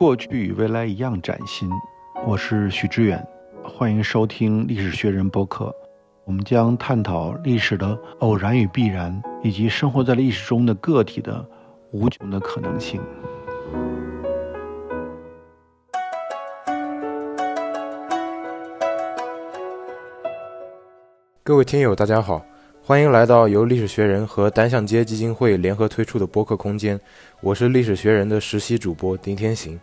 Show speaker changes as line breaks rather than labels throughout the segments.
过去与未来一样崭新。我是许知远，欢迎收听历史学人播客。我们将探讨历史的偶然与必然，以及生活在历史中的个体的无穷的可能性。
各位听友，大家好，欢迎来到由历史学人和单向街基金会联合推出的播客空间。我是历史学人的实习主播丁天行。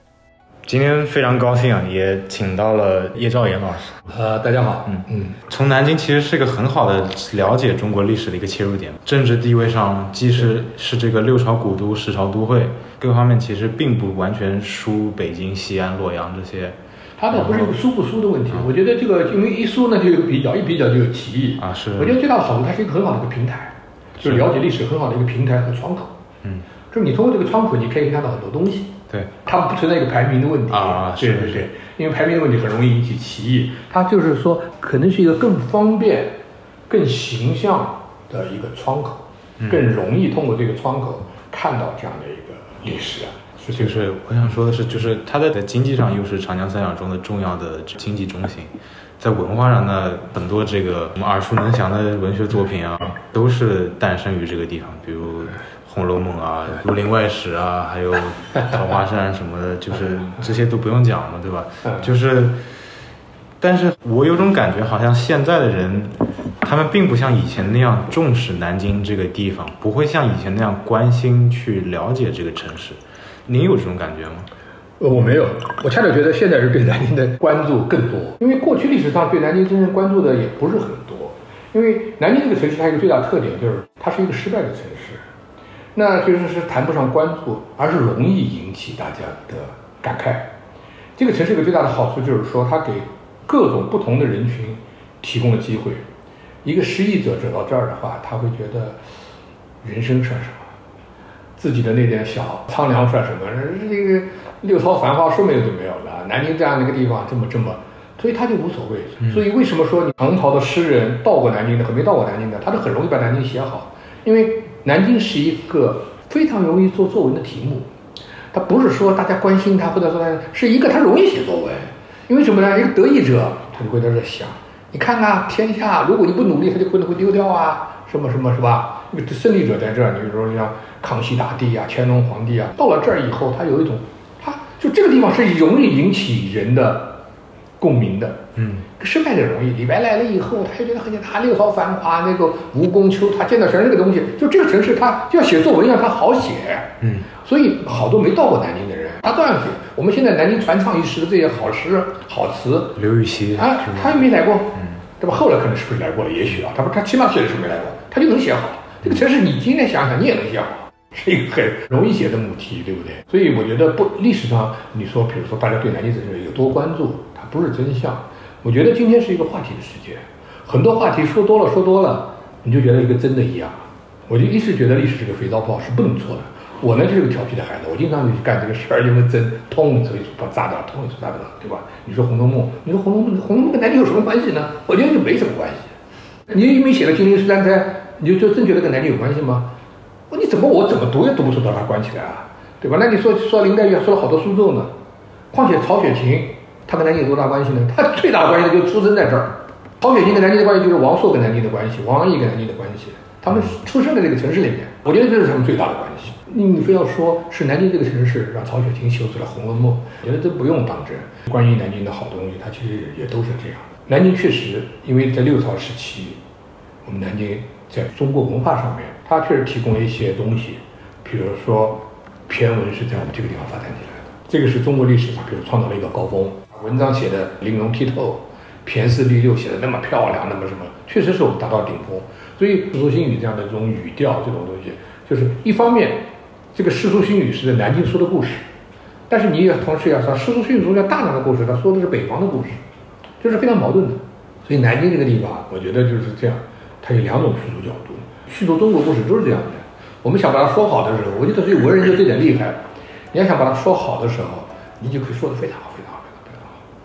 今天非常高兴啊，也请到了叶兆言老师。
呃，大家好，
嗯嗯，从南京其实是一个很好的了解中国历史的一个切入点。政治地位上，既是是这个六朝古都、十朝都会，各方面其实并不完全输北京、西安、洛阳这些。
它倒不是一个输不输的问题，我觉得这个因为一输呢就有比较，一比较就有歧义
啊。是，
我觉得最大的好处，它是一个很好的一个平台，就是了解历史很好的一个平台和窗口。
嗯，
就是你通过这个窗口，你可以看到很多东西。
对，
它不存在一个排名的问题
啊。
对对对，因为排名的问题很容易引起歧义。它就是说，可能是一个更方便、更形象的一个窗口，更容易通过这个窗口看到这样的一个历史啊。
就是我想说的是，就是它在经济上又是长江三角洲的重要的经济中心，在文化上呢，很多这个我们耳熟能详的文学作品啊，都是诞生于这个地方，比如《红楼梦》啊，《儒林外史》啊，还有 《桃花扇》什么的，就是这些都不用讲了，对吧？就是，但是我有种感觉，好像现在的人，他们并不像以前那样重视南京这个地方，不会像以前那样关心去了解这个城市。您有这种感觉吗？
呃，我没有，我恰恰觉得现在是对南京的关注更多，因为过去历史上对南京真正关注的也不是很多。因为南京这个城市它有一个最大特点，就是它是一个失败的城市，那就是是谈不上关注，而是容易引起大家的感慨。这个城市一个最大的好处就是说，它给各种不同的人群提供了机会。一个失意者走到这儿的话，他会觉得人生算什么？自己的那点小苍凉算什么？这个六朝繁华说没有就没有了。南京这样的一个地方，这么这么，所以他就无所谓。所以为什么说你唐朝的诗人到过南京的和没到过南京的，他都很容易把南京写好？因为南京是一个非常容易做作文的题目。它不是说大家关心它，或者说它是一个它容易写作文。因为什么呢？一个得意者他就会在这想：你看啊，天下如果你不努力，他就可能会丢掉啊，什么什么是吧？那个胜利者在这儿，你比如说像。康熙大帝啊，乾隆皇帝啊，到了这儿以后，他有一种，他就这个地方是容易引起人的共鸣的，
嗯，
失败的容易。李白来了以后，他就觉得很简单，六朝繁华，那个吴宫秋，他见到全是这个东西，就这个城市，他就要写作文让他好写，
嗯，
所以好多没到过南京的人，他照样写。我们现在南京传唱一时的这些好诗好词，
刘禹锡
啊，他又没来过，
嗯，
对吧？后来可能是不是来过了？也许啊，他不，他起码写的时候没来过，他就能写好。这个城市，你今天想想，你也能写好。是一个很容易写的母题，对不对？所以我觉得不历史上你说，比如说大家对南京城市有多关注，它不是真相。我觉得今天是一个话题的世界，很多话题说多了说多了，你就觉得一个真的一样。我就一直觉得历史这个肥皂泡是不能错的。我呢就是个调皮的孩子，我经常就去干这个事儿，因为真痛，所以把炸掉，通一锤炸掉，对吧？你说《红楼梦》，你说《红楼梦》，《红楼梦》跟南京有什么关系呢？我觉得就没什么关系。你明明写了《金陵十三钗》，你就就真觉得跟南京有关系吗？你怎么我怎么读也读不出把它关起来啊，对吧？那你说说林黛玉说了好多苏州呢，况且曹雪芹他跟南京有多大关系呢？他最大关系就出生在这儿。曹雪芹跟南京的关系就是王朔跟南京的关系，王安忆跟南京的关系，他们出生在这个城市里面，我觉得这是他们最大的关系。你非要说是南京这个城市让曹雪芹写出了《红楼梦》，我觉得这不用当真。关于南京的好东西，它其实也都是这样。南京确实，因为在六朝时期，我们南京在中国文化上面。它确实提供了一些东西，比如说，骈文是在我们这个地方发展起来的。这个是中国历史上，比如创造了一个高峰，文章写的玲珑剔透，骈四俪六写的那么漂亮，那么什么，确实是我们达到顶峰。所以《世说新语》这样的这种语调，这种东西，就是一方面，这个《世说新语》是在南京说的故事，但是你也同时要说，《世说新语》中间大量的故事，它说的是北方的故事，这是非常矛盾的。所以南京这个地方，我觉得就是这样，它有两种叙述角度。叙述中国故事都是这样的。我们想把它说好的时候，我觉得所以文人就这点厉害。你要想把它说好的时候，你就可以说得，非常好。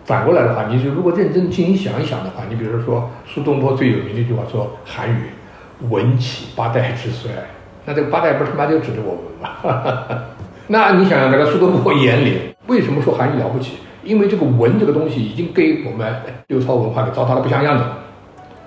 反过来的话，你就如果认真进行想一想的话，你比如说苏东坡最有名的一句话说：“韩愈，文起八代之衰。”那这个八代不是他妈就指的我们吗？那你想想，这个苏东坡眼里为什么说韩愈了不起？因为这个文这个东西已经给我们六朝文化给糟蹋的不像样子了。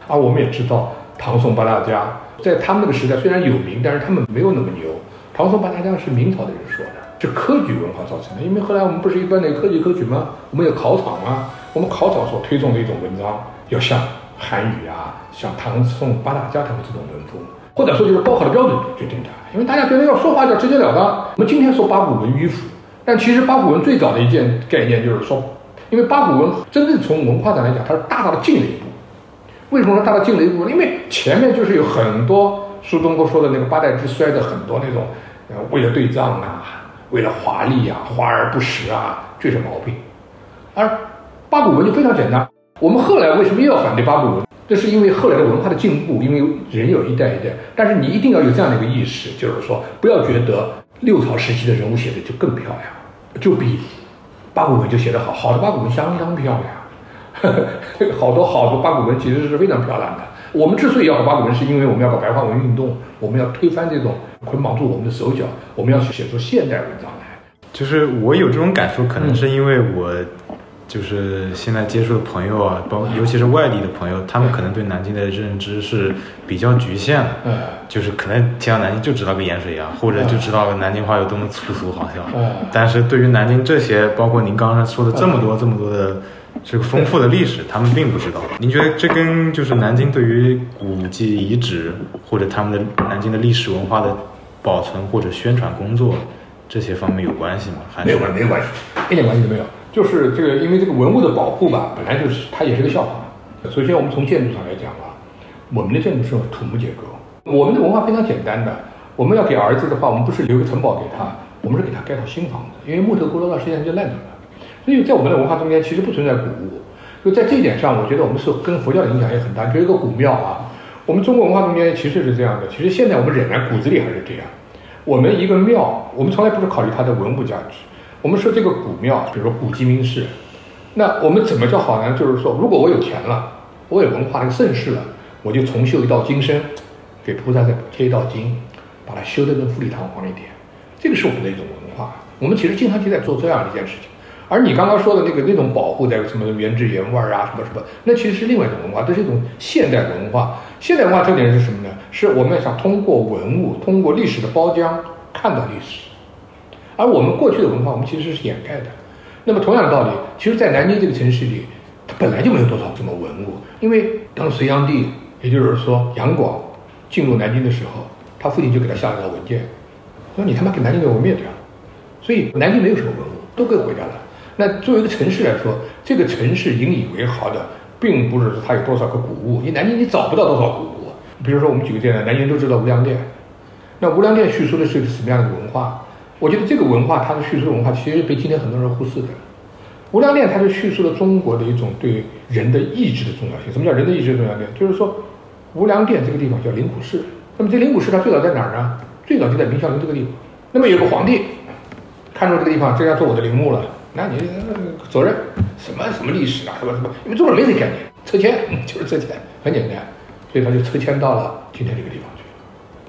而我们也知道，唐宋八大家在他们那个时代虽然有名，但是他们没有那么牛。唐宋八大家是明朝的人说，是科举文化造成的。因为后来我们不是一般的科举科举吗？我们有考场吗？我们考场所推崇的一种文章，要像韩愈啊，像唐宋八大家他们这种文风，或者说就是高考的标准决定的。因为大家觉得要说话要直截了当。我们今天说八股文迂腐，但其实八股文最早的一件概念就是说，因为八股文真正从文化上来讲，它是大大的进了一步。为什么说大大进了一步？因为前面就是有很多苏东坡说的那个八代之衰的很多那种，呃，为了对仗啊，为了华丽啊，华而不实啊，这是毛病。而八股文就非常简单。我们后来为什么又要反对八股文？这是因为后来的文化的进步，因为人有一代一代。但是你一定要有这样的一个意识，就是说，不要觉得六朝时期的人物写的就更漂亮，就比八股文就写得好。好的八股文相当漂亮，好多好多八股文其实是非常漂亮的。我们之所以要搞八股文，是因为我们要搞白话文运动，我们要推翻这种捆绑住我们的手脚，我们要去写出现代文章来。
就是我有这种感受，可能是因为我。就是现在接触的朋友啊，包尤其是外地的朋友，他们可能对南京的认知是比较局限的。
嗯，
就是可能提到南京就知道个盐水鸭，或者就知道南京话有多么粗俗好笑。嗯，但是对于南京这些，包括您刚才说的这么多这么多的这个丰富的历史，他们并不知道。您觉得这跟就是南京对于古迹遗址或者他们的南京的历史文化的保存或者宣传工作这些方面有关系吗？
没有关系，没有关系，一点关系都没有。就是这个，因为这个文物的保护吧，本来就是它也是个笑话。首先，我们从建筑上来讲啊，我们的建筑是土木结构。我们的文化非常简单的，我们要给儿子的话，我们不是留个城堡给他，我们是给他盖套新房子。因为木头过了段时间就烂掉了。所以在我们的文化中间，其实不存在古物。就在这一点上，我觉得我们是跟佛教的影响也很大。就一个古庙啊，我们中国文化中间其实是这样的。其实现在我们仍然骨子里还是这样。我们一个庙，我们从来不是考虑它的文物价值。我们说这个古庙，比如说古鸡鸣寺，那我们怎么叫好呢？就是说，如果我有钱了，我有文化的盛世了，我就重修一道金身，给菩萨再贴一道金，把它修得更富丽堂皇一点。这个是我们的一种文化。我们其实经常就在做这样一件事情。而你刚刚说的那个那种保护，在什么原汁原味啊，什么什么，那其实是另外一种文化，这是一种现代文化。现代文化特点是什么呢？是我们想通过文物，通过历史的包浆，看到历史。而我们过去的文化，我们其实是掩盖的。那么同样的道理，其实，在南京这个城市里，它本来就没有多少什么文物。因为当隋炀帝，也就是说杨广进入南京的时候，他父亲就给他下了条文件，说你他妈给南京给我灭掉。所以南京没有什么文物，都给毁掉了。那作为一个城市来说，这个城市引以为豪的，并不是说它有多少个古物。你南京你找不到多少古物。比如说我们举个例子，南京都知道无量殿，那无量殿叙述的是一个什么样的文化？我觉得这个文化，它的叙述文化，其实被今天很多人忽视的。无量殿它是叙述了中国的一种对人的意志的重要性。什么叫人的意志的重要性？就是说，无量殿这个地方叫灵谷寺。那么这灵谷寺它最早在哪儿呢？最早就在明孝陵这个地方。那么有个皇帝看中这个地方，这要做我的陵墓了，那你责任什么什么历史啊，什么什么？因为中国人没这概念，拆迁就是撤迁，很简单，所以他就拆迁到了今天这个地方去。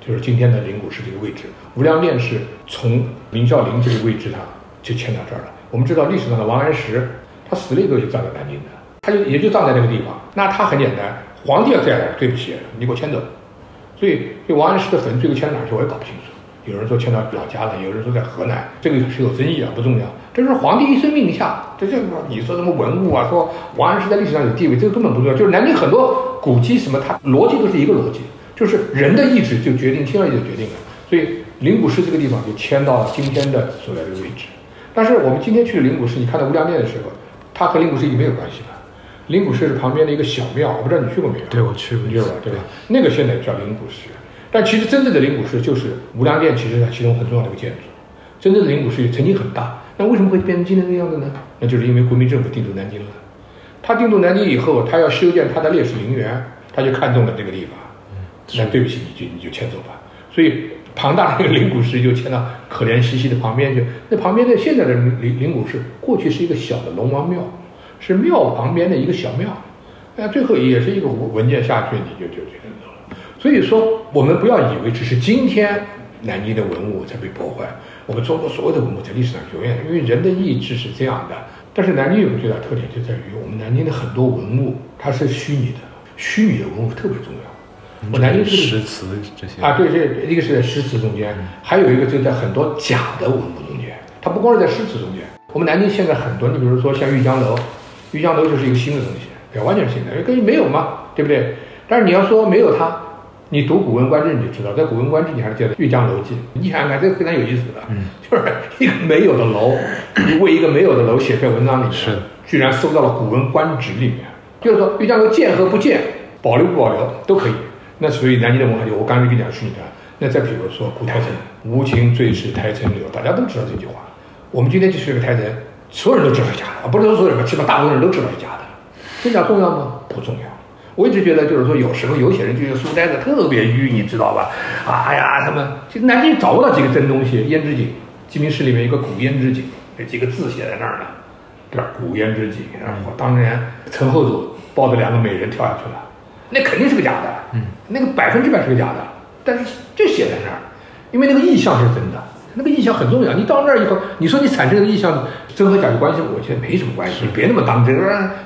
就是今天的灵谷寺这个位置，无量殿是从明孝陵这个位置上就迁到这儿了。我们知道历史上的王安石，他死了以后就葬在南京的，他就也就葬在那个地方。那他很简单，皇帝要再来，对不起，你给我迁走。所以，这王安石的坟最后迁到哪儿去，我也搞不清楚。有人说迁到老家了，有人说在河南，这个是有争议啊，不重要。这是皇帝一声令下，这就你说什么文物啊，说王安石在历史上有地位，这个根本不重要。就是南京很多古迹什么，它逻辑都是一个逻辑。就是人的意志就决定天而已的决定了，所以灵谷寺这个地方就迁到了今天的所在的位置。但是我们今天去灵谷寺，你看到无量殿的时候，它和灵谷寺已经没有关系了。灵谷寺是旁边的一个小庙，我不知道你去过没有？
对，我去过，
去过对吧？那个现在叫灵谷寺，但其实真正的灵谷寺就是无量殿，其实它其中很重要的一个建筑。真正的灵谷寺曾经很大，那为什么会变成今天这个样子呢？那就是因为国民政府定都南京了。他定都南京以后，他要修建他的烈士陵园，他就看中了这个地方。那对不起，你就你就迁走吧。所以庞大的一个灵谷寺就迁到可怜兮兮的旁边去。那旁边的现在的灵灵谷寺，过去是一个小的龙王庙，是庙旁边的一个小庙。那最后也是一个文件下去，你就就迁走了。所以说，我们不要以为只是今天南京的文物才被破坏，我们中国所有的文物在历史上永远，因为人的意志是这样的。但是南京有个最大特点就在于，我们南京的很多文物它是虚拟的，虚拟的文物特别重要。我南京是
诗词这些
啊，对，这一个是在诗词中间，还有一个就在很多假的文物中间。它不光是在诗词中间，我们南京现在很多，你比如说像玉江楼，玉江楼就是一个新的东西，对，完全是新的，因为根本没有嘛，对不对？但是你要说没有它，你读《古文观止》你就知道，在《古文观止》你还是叫《玉江楼记》，你想想看，这个非常有意思的，
嗯，
就是一个没有的楼，你为一个没有的楼写篇文章里面，
是
居然收到了《古文观止》里面，就是说玉江楼建和不建，保留不保留都可以。那所以南京的文化就我刚才跟你讲是你的。那再比如说古台城，无情最是台城柳，大家都知道这句话。我们今天就是个台城，所有人都知道是假的，啊，不是说所有人，起码大部分人都知道是假的。真假重要吗？不重要。我一直觉得就是说，有时候有些人就是书呆子特别愚，你知道吧？哎呀，他们其实南京找不到几个真东西。胭脂井，鸡鸣寺里面一个古胭脂井，那几个字写在那儿呢，这古胭脂井。然后当年陈后主抱着两个美人跳下去了，那肯定是个假的，嗯，那个百分之百是个假的。但是就写在那儿，因为那个意象是真的，那个意象很重要。你到那儿以后，你说你产生的意象真和假的关系，我觉得没什么关系。你别那么当真，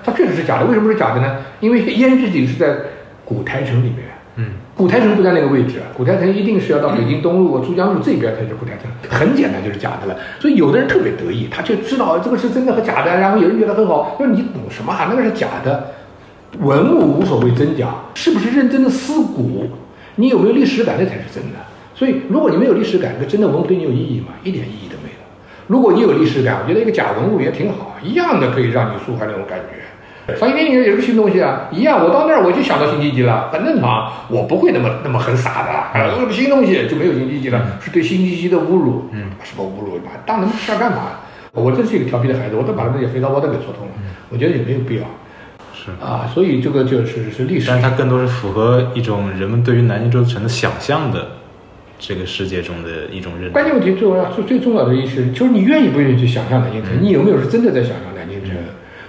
它确实是假的。为什么是假的呢？因为胭脂井是在古台城里面，
嗯，
古台城不在那个位置，古台城一定是要到北京东路、珠江路这边才是古台城。很简单，就是假的了。所以有的人特别得意，他就知道这个是真的和假的，然后有人觉得很好，说你懂什么啊？那个是假的，文物无所谓真假，是不是认真的思古？你有没有历史感，那才是真的。所以，如果你没有历史感，那真的文物对你有意义吗？一点意义都没有。如果你有历史感，我觉得一个假文物也挺好，一样的可以让你抒发那种感觉。所以，电影也是个新东西啊，一样。我到那儿我就想到辛弃疾了，很正常。我不会那么那么很傻的，啊，新东西就没有辛弃疾了，是对辛弃疾的侮辱。嗯，什么侮辱？当那么事儿干嘛？我真是一个调皮的孩子，我都把那些肥皂泡都给戳通了。我觉得也没有必要。
是
啊，所以这个就是是历史，
但是它更多是符合一种人们对于南京这座城的想象的这个世界中的一种认知。
关键问题最重要、最最重要的意思就是你愿意不愿意去想象南京城？你有没有是真的在想象南京城？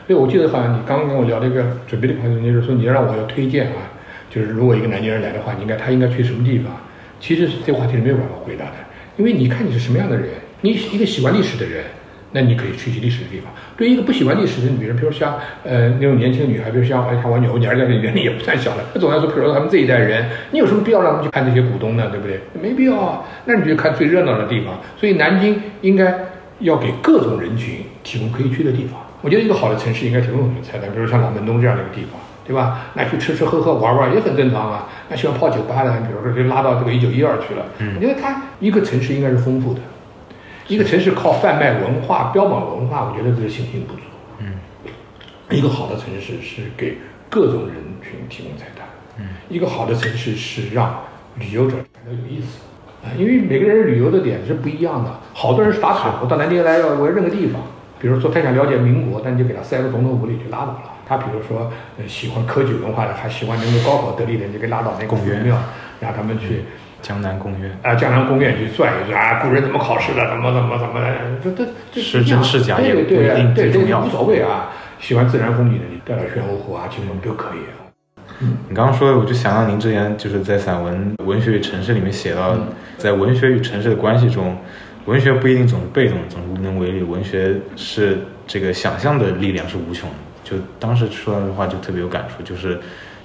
所以我记得好像你刚刚跟我聊这个准备的过程中，就是说你让我要推荐啊，就是如果一个南京人来的话，你应该他应该去什么地方？其实这个话题是没有办法回答的，因为你看你是什么样的人，你一个喜欢历史的人。那你可以去一些历史的地方。对于一个不喜欢历史的女人，比如像呃那种年轻的女孩，比如像哎，像我女儿，我女儿在这里年龄也不算小了。那总来说，比如说他们这一代人，你有什么必要让他们去看这些古东呢？对不对？没必要啊。那你就看最热闹的地方。所以南京应该要给各种人群提供可以去的地方。我觉得一个好的城市应该提供什么菜单？比如像老门东这样的一个地方，对吧？那去吃吃喝喝玩玩也很正常啊。那喜欢泡酒吧的，比如说就拉到这个一九一二去了。嗯，我觉得它一个城市应该是丰富的。一个城市靠贩卖文化、标榜文化，我觉得这个信心不足。嗯，一个好的城市是给各种人群提供菜单。嗯，一个好的城市是让旅游者感到有意思啊，因为每个人旅游的点是不一样的。好多人是打卡，我到南京来要我要认个地方，比如说他想了解民国，那你就给他塞个总统府里就拉倒了。他比如说喜欢科举文化的，还喜欢能够高考得力的，你就给拉到那个
公园
庙，让他们去。
江南贡院
啊，江南贡院去转一转啊，古人怎么考试的，怎么怎么怎么的，这这这
是真是假也
不
一定
最
重要，
无所谓啊。喜欢自然风景的，你带点玄武湖啊、青龙都可以。
嗯，你刚刚说，我就想到您之前就是在散文《文学与城市》里面写到，在文学与城市的关系中，文学不一定总是被动，总是无能为力。文学是这个想象的力量是无穷的。就当时说到这话就特别有感触，就是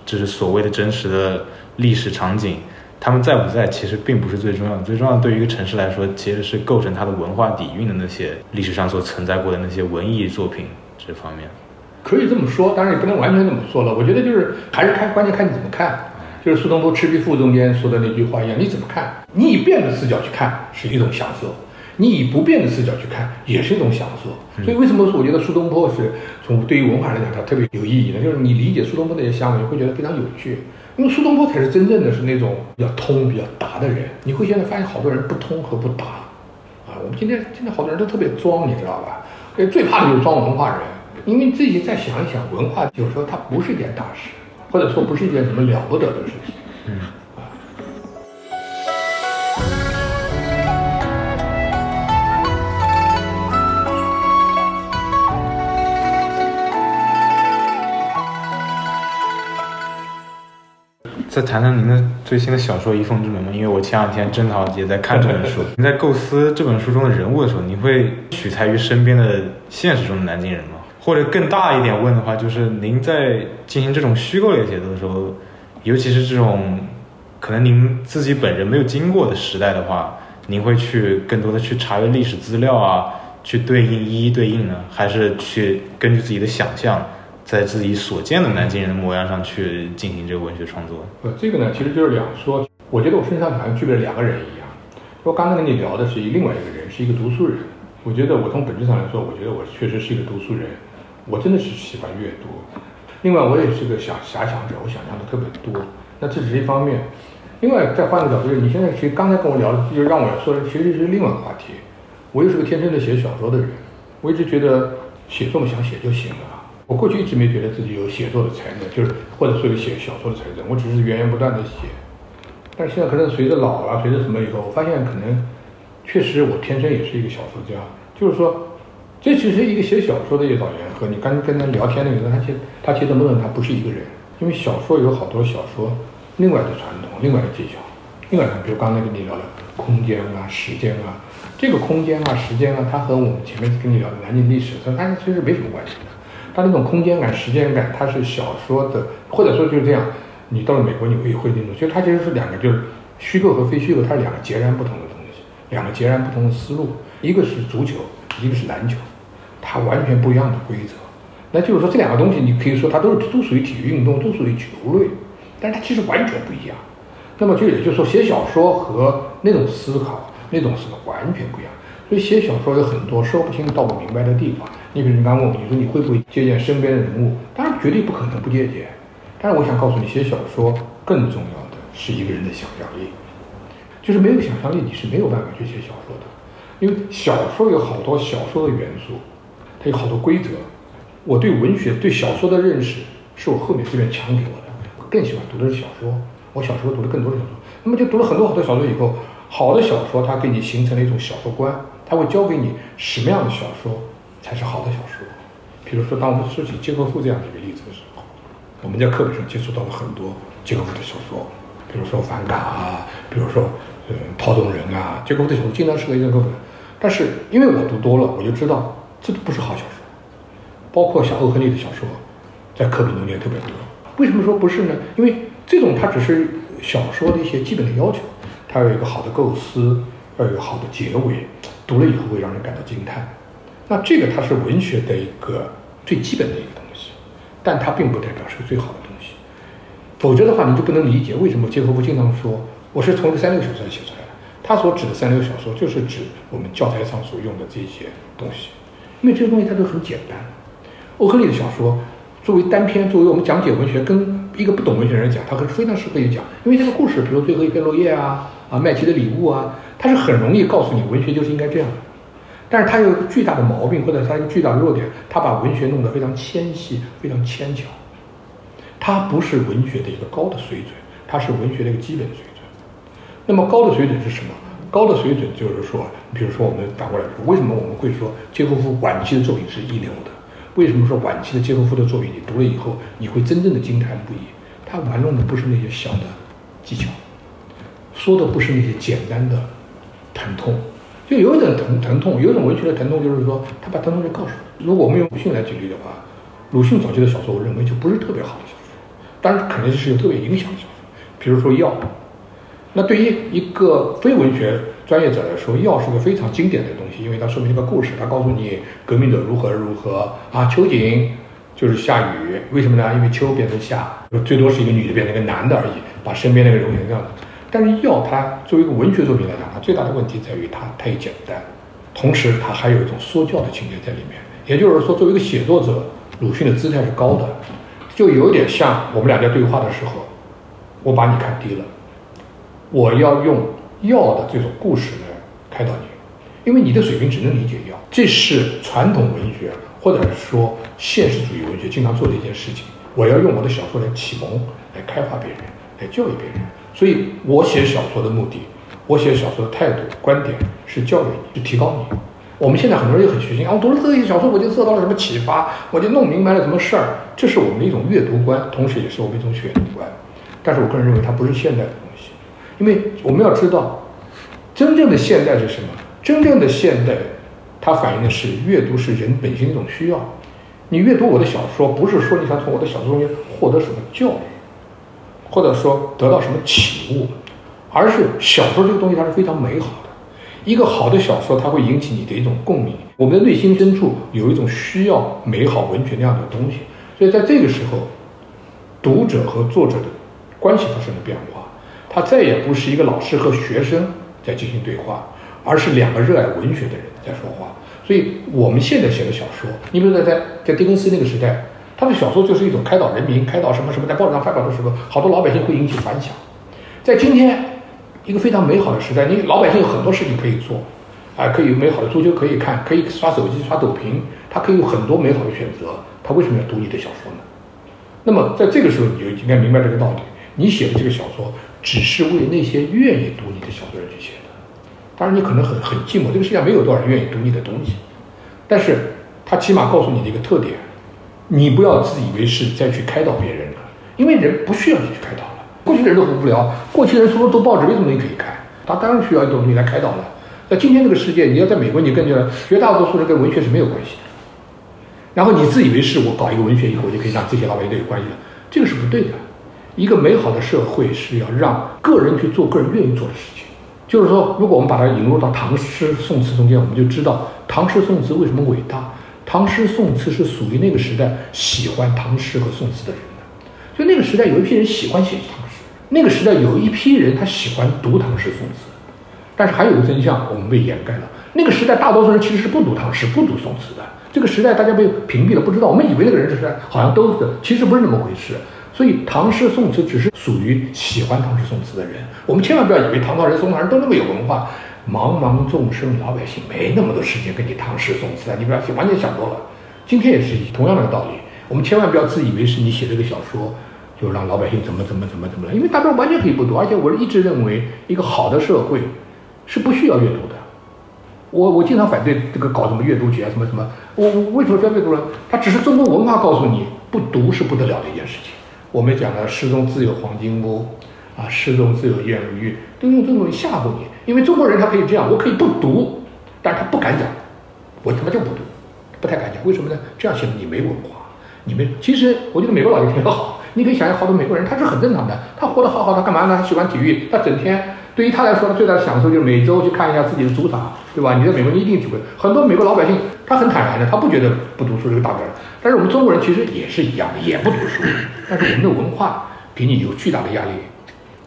这是所谓的真实的历史场景。他们在不在，其实并不是最重要的。最重要的，对于一个城市来说，其实是构成它的文化底蕴的那些历史上所存在过的那些文艺作品这方面。
可以这么说，当然也不能完全这么说了。我觉得就是还是看，关键看你怎么看。就是苏东坡《赤壁赋》中间说的那句话一样，你怎么看？你以变的视角去看是一种享受，你以不变的视角去看也是一种享受。所以为什么说我觉得苏东坡是从对于文化来讲它特别有意义呢？就是你理解苏东坡那些想法，你会觉得非常有趣。因为苏东坡才是真正的是那种比较通、比较达的人。你会现在发现好多人不通和不达，啊，我们今天现在好多人都特别装，你知道吧？最怕的就是装文化人，因为自己再想一想，文化有时候它不是一件大事，或者说不是一件什么了不得的事情。嗯。
再谈谈您的最新的小说《一凤之门》吗？因为我前两天正好也在看这本书。您在构思这本书中的人物的时候，你会取材于身边的现实中的南京人吗？或者更大一点问的话，就是您在进行这种虚构类写作的时候，尤其是这种可能您自己本人没有经过的时代的话，您会去更多的去查阅历史资料啊，去对应一一对应呢，还是去根据自己的想象？在自己所见的南京人的模样上去进行这个文学创作。
呃，这个呢，其实就是两说。我觉得我身上好像具备了两个人一样。我刚才跟你聊的是另外一个人，是一个读书人。我觉得我从本质上来说，我觉得我确实是一个读书人。我真的是喜欢阅读。另外，我也是个想遐想者，我想象的特别多。那这只是一方面。另外，再换个角度，就是你现在其实刚才跟我聊的，就让我说的，其实是另外一个话题。我又是个天生的写小说的人。我一直觉得写作嘛，想写就行了。我过去一直没觉得自己有写作的才能，就是或者说有写小说的才能，我只是源源不断的写。但是现在可能随着老了，随着什么以后，我发现可能确实我天生也是一个小说家。就是说，这其实一个写小说的一个导演和你刚跟他聊天那个人，他其实他其实某种他不是一个人，因为小说有好多小说另外的传统、另外的技巧。另外呢，比如刚才跟你聊的空间啊、时间啊，这个空间啊、时间啊，它和我们前面跟你聊的南京历史，它它其实没什么关系的。它那种空间感、时间感，它是小说的，或者说就是这样。你到了美国，你可以会那种，其实它其实是两个，就是虚构和非虚构，它是两个截然不同的东西，两个截然不同的思路。一个是足球，一个是篮球，它完全不一样的规则。那就是说，这两个东西，你可以说它都是都属于体育运动，都属于球类，但是它其实完全不一样。那么就也就是说，写小说和那种思考、那种思考完全不一样。所以写小说有很多说不清道不明白的地方。你比如你刚问我，你说你会不会借鉴身边的人物？当然绝对不可能不借鉴。但是我想告诉你，写小说更重要的是一个人的想象力。就是没有想象力，你是没有办法去写小说的。因为小说有好多小说的元素，它有好多规则。我对文学、对小说的认识，是我后面这边强给我的。我更喜欢读的是小说。我小时候读的更多的小说，那么就读了很多好多小说以后。好的小说，它给你形成了一种小说观，它会教给你什么样的小说才是好的小说。比如说，当我们说起契诃夫这样的一个例子的时候，我们在课本上接触到了很多契诃夫的小说，比如说《反感》啊，比如说《呃套动人》啊，契诃夫的小说经常适合一个课本。但是因为我读多了，我就知道这都不是好小说。包括像欧亨利的小说，在课本中也特别多。为什么说不是呢？因为这种它只是小说的一些基本的要求。它有一个好的构思，要有好的结尾，读了以后会让人感到惊叹。那这个它是文学的一个最基本的一个东西，但它并不代表是最好的东西。否则的话，你就不能理解为什么杰克夫经常说我是从一个三流小说写出来的。他所指的三流小说，就是指我们教材上所用的这些东西，因为这些东西它都很简单。欧亨利的小说作为单篇，作为我们讲解文学，跟一个不懂文学的人讲，它是非常适合于讲，因为这个故事，比如最后一片落叶啊。啊，麦琪的礼物啊，它是很容易告诉你文学就是应该这样，但是他有一个巨大的毛病，或者他一个巨大的弱点，他把文学弄得非常纤细、非常牵强。他不是文学的一个高的水准，他是文学的一个基本水准。那么高的水准是什么？高的水准就是说，比如说我们反过来说，为什么我们会说契诃夫晚期的作品是一流的？为什么说晚期的契诃夫的作品你读了以后你会真正的惊叹不已？他玩弄的不是那些小的技巧。说的不是那些简单的疼痛，就有一种疼疼痛，有一种文学的疼痛，就是说他把疼痛就告诉你。如果我们用鲁迅来举例的话，鲁迅早期的小说，我认为就不是特别好的小说，当然肯定是有特别影响的小说。比如说《药》，那对于一个非文学专业者来说，《药》是个非常经典的东西，因为它说明一个故事，它告诉你革命者如何如何啊。秋瑾就是下雨，为什么呢？因为秋变成夏，最多是一个女的变成一个男的而已，把身边那个人变成这样子。但是药它作为一个文学作品来讲，它最大的问题在于它太简单，同时它还有一种说教的情节在里面。也就是说，作为一个写作者，鲁迅的姿态是高的，就有点像我们俩在对话的时候，我把你看低了，我要用药的这种故事来开导你，因为你的水平只能理解药。这是传统文学或者说现实主义文学经常做的一件事情。我要用我的小说来启蒙、来开发别人、来教育别人。所以我写小说的目的，我写小说的态度、观点是教育你，是提高你。我们现在很多人也很虚心啊，我读了这些小说，我就受到了什么启发，我就弄明白了什么事儿。这是我们一种阅读观，同时也是我们一种选读观。但是我个人认为它不是现代的东西，因为我们要知道，真正的现代是什么？真正的现代，它反映的是阅读是人本性一种需要。你阅读我的小说，不是说你想从我的小说中间获得什么教育，或者说得到什么启悟，而是小说这个东西它是非常美好的。一个好的小说，它会引起你的一种共鸣。我们的内心深处有一种需要美好文学那样的东西，所以在这个时候，读者和作者的关系发生了变化。他再也不是一个老师和学生在进行对话，而是两个热爱文学的人在说话。所以我们现在写的小说，你比如说在在狄更斯那个时代，他的小说就是一种开导人民、开导什么什么，在报纸上发表的时候，好多老百姓会引起反响。在今天一个非常美好的时代，你老百姓有很多事情可以做，啊，可以有美好的足球可以看，可以刷手机、刷抖屏，他可以有很多美好的选择。他为什么要读你的小说呢？那么在这个时候，你就应该明白这个道理：你写的这个小说，只是为那些愿意读你的小说人去写的。当然，你可能很很寂寞，这个世界上没有多少人愿意读你的东西，但是他起码告诉你的一个特点：你不要自以为是再去开导别人了，因为人不需要你去开导了。过去的人都很无聊，过去人除了读报纸，没什么东西可以看，他当然需要一种东西来开导了。在今天这个世界，你要在美国，你跟着绝大多数人跟文学是没有关系的。然后你自以为是，我搞一个文学以后，我就可以让这些老百姓都有关系了，这个是不对的。一个美好的社会是要让个人去做个人愿意做的事情。就是说，如果我们把它引入到唐诗宋词中间，我们就知道唐诗宋词为什么伟大。唐诗宋词是属于那个时代喜欢唐诗和宋词的人的，就那个时代有一批人喜欢写唐诗，那个时代有一批人他喜欢读唐诗宋词。但是还有个真相，我们被掩盖了。那个时代大多数人其实是不读唐诗、不读宋词的。这个时代大家被屏蔽了，不知道。我们以为那个人是好像都是，其实不是那么回事。所以唐诗宋词只是属于喜欢唐诗宋词的人。我们千万不要以为唐朝人、宋朝人都那么有文化。茫茫众生老百姓没那么多时间跟你唐诗宋词啊！你不要完全想多了。今天也是同样的道理。我们千万不要自以为是，你写这个小说就让老百姓怎么怎么怎么怎么了？因为大家完全可以不读。而且我一直认为，一个好的社会是不需要阅读的。我我经常反对这个搞什么阅读节啊什么什么。我我为什么要阅读呢？它只是中国文化告诉你，不读是不得了的一件事情。我们讲了诗中自有黄金屋，啊，诗中自有颜如玉，都用这种吓唬你。因为中国人他可以这样，我可以不读，但是他不敢讲，我他妈就不读，不太敢讲。为什么呢？这样显得你没文化，你没。其实我觉得美国老爷挺好，你可以想象好多美国人他是很正常的，他活得好好，他干嘛呢？他喜欢体育，他整天对于他来说，他最大的享受就是每周去看一下自己的主场，对吧？你在美国你一定体会，很多美国老百姓他很坦然的，他不觉得不读书是个大事。但是我们中国人其实也是一样的，也不读书，但是我们的文化给你有巨大的压力，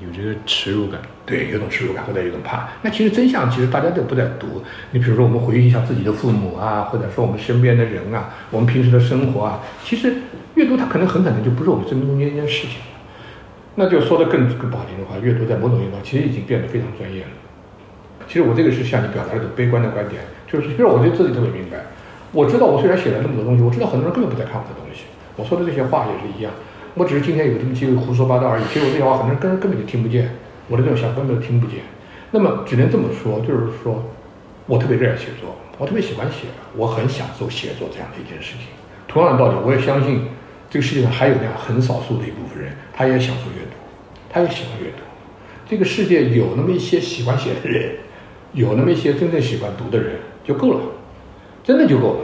有这个耻辱感，
对，有种耻辱感或者有种怕。那其实真相其实大家都不在读。你比如说我们回忆一下自己的父母啊，或者说我们身边的人啊，我们平时的生活啊，其实阅读它可能很可能就不是我们生命中间一件事情。那就说的更更不好听的话，阅读在某种意义上其实已经变得非常专业了。其实我这个是向你表达一种悲观的观点，就是其实我对自己特别明白。我知道，我虽然写了那么多东西，我知道很多人根本不在看我的东西。我说的这些话也是一样，我只是今天有这么机会胡说八道而已。其实我这些话，很多人根根本就听不见，我的这种想根本就听不见。那么只能这么说，就是说，我特别热爱写作，我特别喜欢写，我很享受写作这样的一件事情。同样的道理，我也相信这个世界上还有那样很少数的一部分人，他也享受阅读，他也喜欢阅读。这个世界有那么一些喜欢写的人，有那么一些真正喜欢读的人就够了。真的就够了，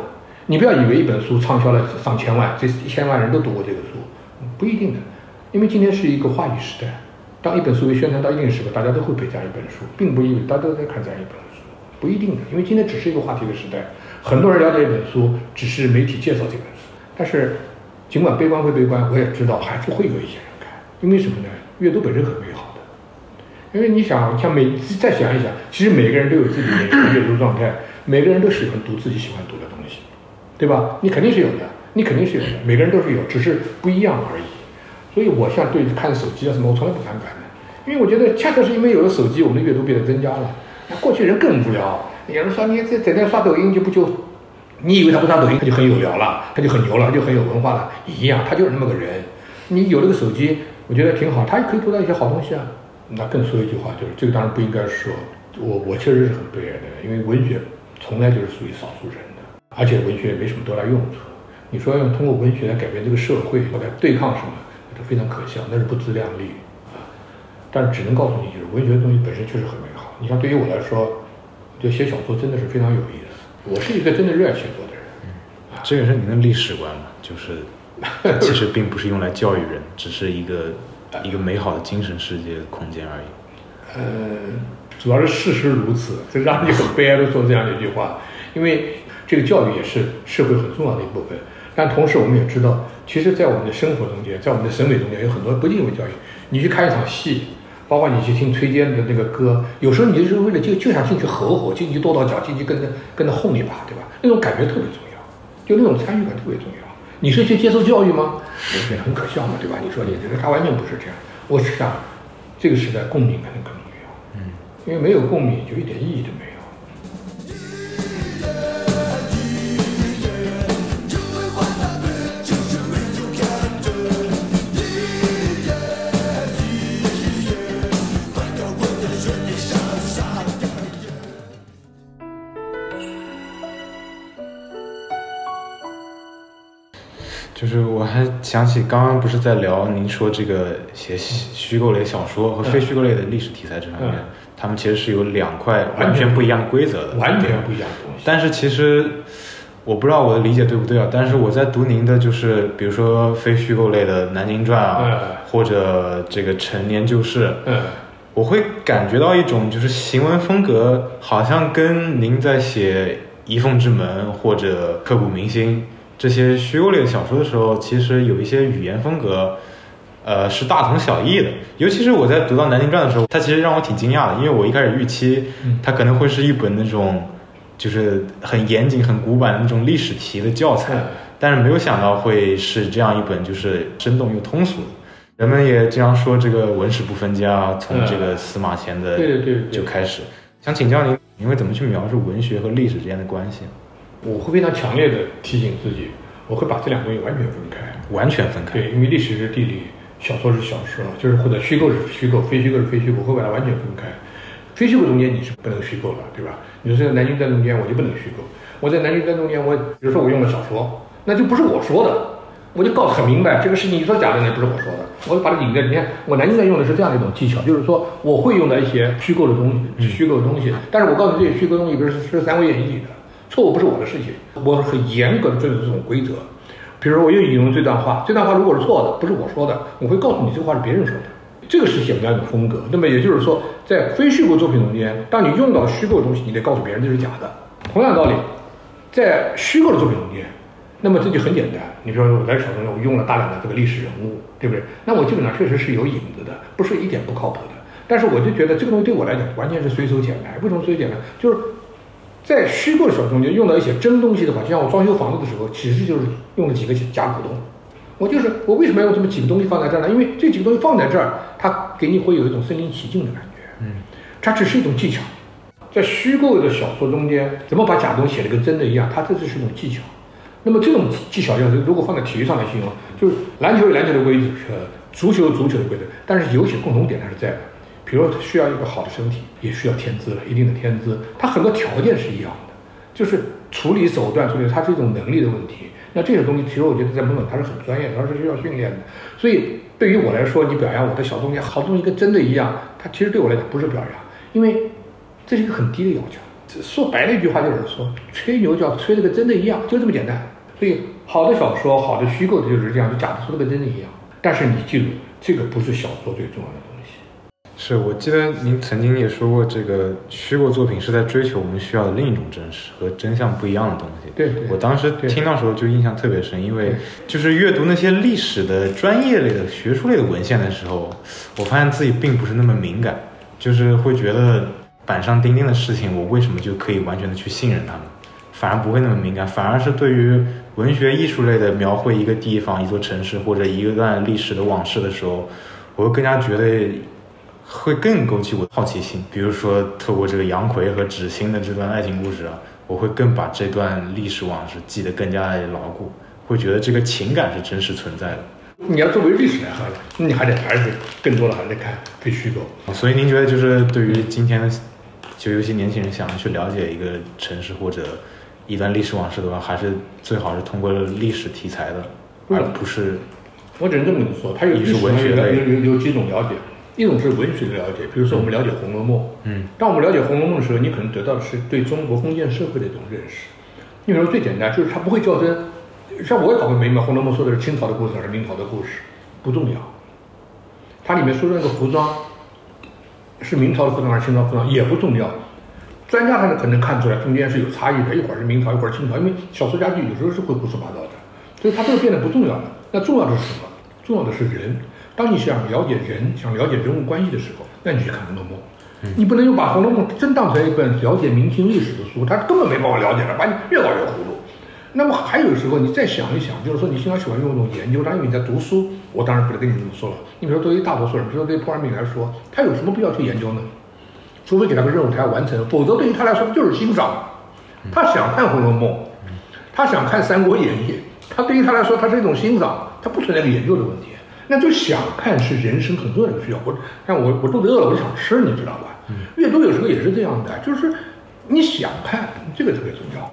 你不要以为一本书畅销了上千万，这一千万人都读过这个书，不一定的，因为今天是一个话语时代，当一本书被宣传到一定时候，大家都会背这样一本书，并不意味大家都在看这样一本书，不一定的，因为今天只是一个话题的时代，很多人了解一本书，只是媒体介绍这本书，但是尽管悲观归悲观，我也知道还是会有一些人看，因为什么呢？阅读本身很美好的，因为你想像每再想一想，其实每个人都有自己的阅读状态。每个人都喜欢读自己喜欢读的东西，对吧？你肯定是有的，你肯定是有的。每个人都是有，只是不一样而已。所以我像对看手机啊什么，我从来不反感的，因为我觉得恰恰是因为有了手机，我们的阅读变得增加了。那过去人更无聊，有人说你这整天刷抖音就不就，你以为他不刷抖音他就很有聊了，他就很牛了，他就很有文化了，一样，他就是那么个人。你有了个手机，我觉得挺好，他也可以读到一些好东西啊。那更说一句话，就是这个当然不应该说，我我确实是很悲哀的，因为文学。从来就是属于少数人的，而且文学也没什么多大用处。你说要通过文学来改变这个社会或者对抗什么，这非常可笑，那是不自量力啊！但只能告诉你，就是文学的东西本身确实很美好。你像对于我来说，我觉得写小说真的是非常有意思。我是一个真的热爱写作的人。
嗯这也是您的历史观嘛？就是 其实并不是用来教育人，只是一个一个美好的精神世界的空间而已。
呃，主要是事实如此，这让你很悲哀的说这样的一句话，因为这个教育也是社会很重要的一部分。但同时，我们也知道，其实，在我们的生活中间，在我们的审美中间，有很多不一定为教育。你去看一场戏，包括你去听崔健的那个歌，有时候你就是为了就就想进去吼吼，进去跺跺脚，进去跟着跟着哄一把，对吧？那种感觉特别重要，就那种参与感特别重要。你是去接受教育吗？我觉得很可笑嘛，对吧？你说你这个，他完全不是这样。我是想，这个时代共鸣可能更重要。嗯，因为没有共鸣，就一点意义都没有。
就是我还想起刚刚不是在聊您说这个写虚虚构类小说和非虚构类的历史题材这方面，
嗯
他们其实是有两块完全不一样的规则的，
完全不一样的东西。
但是其实我不知道我的理解对不对啊，但是我在读您的就是比如说非虚构类的《南京传》啊，
嗯
或者这个《陈年旧事》，
嗯，
我会感觉到一种就是行文风格，好像跟您在写《遗凤之门》或者《刻骨铭心》这些虚构类的小说的时候，其实有一些语言风格，呃，是大同小异的。尤其是我在读到《南京传》的时候，它其实让我挺惊讶的，因为我一开始预期它可能会是一本那种就是很严谨、很古板的那种历史题的教材
嗯，
但是没有想到会是这样一本就是生动又通俗的。人们也经常说这个文史不分家，从这个司马迁的
对对对对
就开始。想请教您，您会怎么去描述文学和历史之间的关系？
我会非常强烈的提醒自己，我会把这两个东西完全分开。
完全分开。
对，因为历史是地理，小说是小说，就是或者虚构是虚构，非虚构是非虚构，我会把它完全分开。非虚构中间你是不能虚构的，对吧？你说在南京在中间我就不能虚构，我在南京在中间我，比如说我用了小说，那就不是我说的，我就告诉很明白，这个事情你说假的那不是我说的，我就把它引在，你看我南京在用的是这样的一种技巧，就是说我会用到一些虚构的东西，虚构的东西，但是我告诉你这些虚构东西，比如是是三国演义里的，错误不是我的事情，我很严格的遵守这种规则。比如我又引用这段话，这段话如果是错的，不是我说的，我会告诉你这话是别人说的。这个是写文章的风格。那么也就是说，在非虚构作品中间，当你用到虚构的东西，你得告诉别人这是假的。同样道理，在虚构的作品中间，那么这就很简单。你比如说我在小说中我用了大量的这个历史人物，对不对？那我基本上确实是有影子的，不是一点不靠谱的。但是我就觉得这个东西对我来讲完全是随手捡来。为什么随手捡来？就是在虚构的小说中间用到一些真东西的话，就像我装修房子的时候，其实就是用了几个假股东。我就是我为什么要用这么几个东西放在这儿呢？因为这几个东西放在这儿，它给你会有一种身临其境的感觉。嗯，它只是一种技巧。在虚构的小说中间，怎么把假东西写的跟真的一样？它这就是一种技巧。那么这种技巧要是如果放在体育上来形容，就是篮球有篮球的规则，呃，足球有足球的规则，但是有些共同点它是在的。比如说需要一个好的身体，也需要天资了，一定的天资，它很多条件是一样的，就是处理手段，处理它是一种能力的问题。那这些东西，其实我觉得在某种它是很专业的，它是需要训练的。所以对于我来说，你表扬我的小东西，好东西跟真的一样，它其实对我来讲不是表扬，因为这是一个很低的要求。说白了一句话就是说，吹牛就要吹的跟真的一样，就这么简单。所以好的小说，好的虚构的就是这样，就假的说的跟真的一样。但是你记住，这个不是小说最重要的。
是我记得您曾经也说过，这个虚构作品是在追求我们需要的另一种真实和真相不一样的东西。
对对
我当时听到时候就印象特别深，因为就是阅读那些历史的专业类的、学术类的文献的时候，我发现自己并不是那么敏感，就是会觉得板上钉钉的事情，我为什么就可以完全的去信任他们，反而不会那么敏感，反而是对于文学艺术类的描绘一个地方、一座城市或者一段历史的往事的时候，我会更加觉得会更勾起我的好奇心。比如说，透过这个杨奎和芷欣的这段爱情故事啊，我会更把这段历史往事记得更加的牢固，会觉得这个情感是真实存在的。
你要作为历史来看，那你还得还是更多的还得看非虚构。
所以您觉得，就是对于今天的，就有些年轻人想要去了解一个城市或者一段历史往事的话，还是最好是通过历史题材的，
嗯
而不是
我只能这么跟你说，它有历史
文学的
有有有几种了解。一种是文学的了解，比如说我们了解《红楼梦》，
嗯，
当我们了解《红楼梦》的时候，你可能得到的是对中国封建社会的一种认识。你比如说最简单，就是它不会较真。像我也搞不明白，《红楼梦》说的是清朝的故事还是明朝的故事，不重要。它里面说的那个服装是明朝的服装还是清朝服装也不重要。专家他们可能看出来中间是有差异的，一会儿是明朝，一会儿清朝，因为小说家具有时候是会胡说八道的，所以它这个变得不重要了。那重要的是什么？重要的是人。当你想了解人，想了解人物关系的时候，那你去看《红楼梦》。你不能又把《红楼梦》真当成一本了解明清历史的书，它根本没办法了解了，把你越搞越糊涂。那么还有时候你再想一想，就是说你经常喜欢用一种研究，当因为你在读书，我当然不能跟你这么说了。你比如说，对于大多数人，比如说对于普尔敏来说，他有什么必要去研究呢？除非给他个任务，他要完成，否则对于他来说就是欣赏。他想看《红楼梦》，他想看《三国演义》，他对于他来说，他是一种欣赏，他不存在个研究的问题。那就想看是人生很重要的需要。我像我我肚子饿了，我就想吃，你知道吧？阅读有时候也是这样的，就是你想看，这个特别重要。